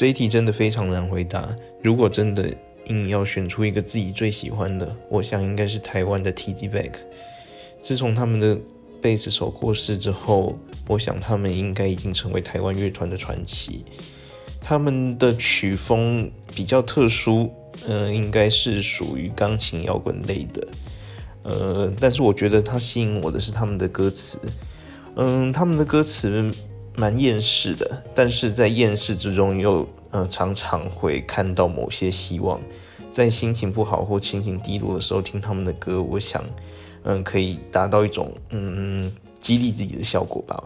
这一题真的非常难回答。如果真的硬要选出一个自己最喜欢的，我想应该是台湾的 T G Back。自从他们的贝斯手过世之后，我想他们应该已经成为台湾乐团的传奇。他们的曲风比较特殊，呃，应该是属于钢琴摇滚类的。呃，但是我觉得它吸引我的是他们的歌词。嗯，他们的歌词蛮厌世的，但是在厌世之中又呃常常会看到某些希望。在心情不好或心情低落的时候听他们的歌，我想嗯可以达到一种嗯激励自己的效果吧。